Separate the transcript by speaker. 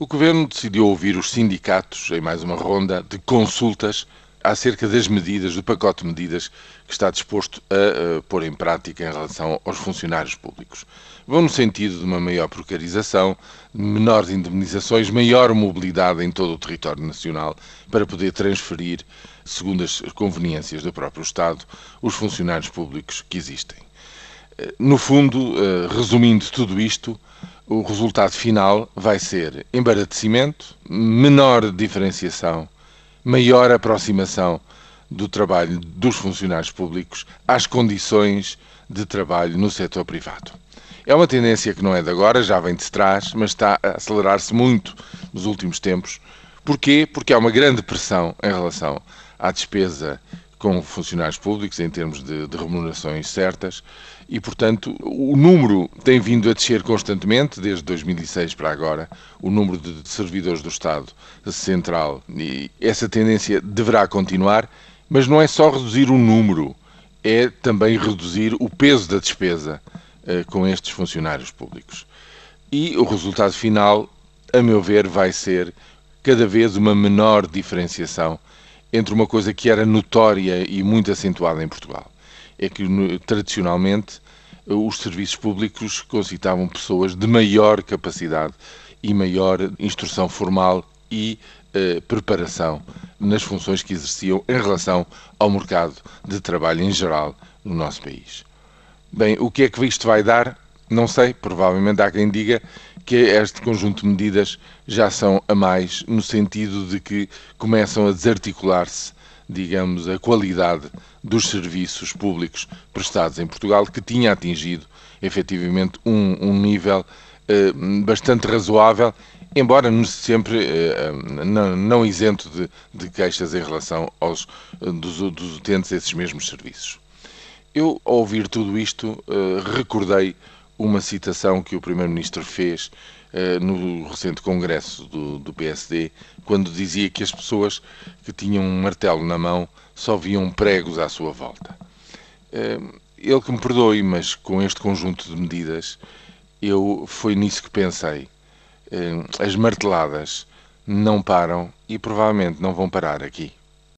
Speaker 1: O Governo decidiu ouvir os sindicatos em mais uma ronda de consultas acerca das medidas, do pacote de medidas que está disposto a, pôr em prática em relação aos funcionários públicos. Vão no sentido de uma maior precarização, menores indemnizações, maior mobilidade em todo o território nacional para poder transferir, segundo as conveniências do próprio Estado, os funcionários públicos que existem. No fundo, eh, resumindo tudo isto, o resultado final vai ser embaratecimento, menor diferenciação, maior aproximação do trabalho dos funcionários públicos às condições de trabalho no setor privado. É uma tendência que não é de agora, já vem de trás, mas está a acelerar-se muito nos últimos tempos. Porquê? Porque há uma grande pressão em relação à despesa com funcionários públicos em termos de, de, remunerações certas e, portanto, o número tem vindo a descer constantemente, desde 2006 para agora, o número de servidores do Estado Central e essa tendência deverá continuar, mas não é só reduzir o número, é também reduzir o peso da despesa eh, com estes funcionários públicos. E o resultado final, a meu ver, vai ser cada vez uma menor diferenciação entre uma coisa que era notória e muito acentuada em Portugal. É que, tradicionalmente, os serviços públicos concitavam pessoas de maior capacidade e maior instrução formal e eh, preparação nas funções que exerciam em relação ao mercado de trabalho em geral no nosso país. Bem, o que é que isto vai dar? Não sei, provavelmente há quem diga que este conjunto de medidas já são a mais, no sentido de que começam a desarticular-se, digamos, a qualidade dos serviços públicos prestados em Portugal, que tinha atingido efetivamente um, um nível eh, bastante razoável, embora sempre eh, não, não, isento de, de, queixas em relação aos dos, dos utentes a esses mesmos serviços. Eu, ao ouvir tudo isto, eh, recordei uma citação que o Primeiro-Ministro fez uh, no recente congresso do, do, PSD, quando dizia que as pessoas que tinham um martelo na mão só viam pregos à sua volta. Uh, ele que me perdoe, mas com este conjunto de medidas, eu foi nisso que pensei. Uh, as marteladas não param e provavelmente não vão parar aqui.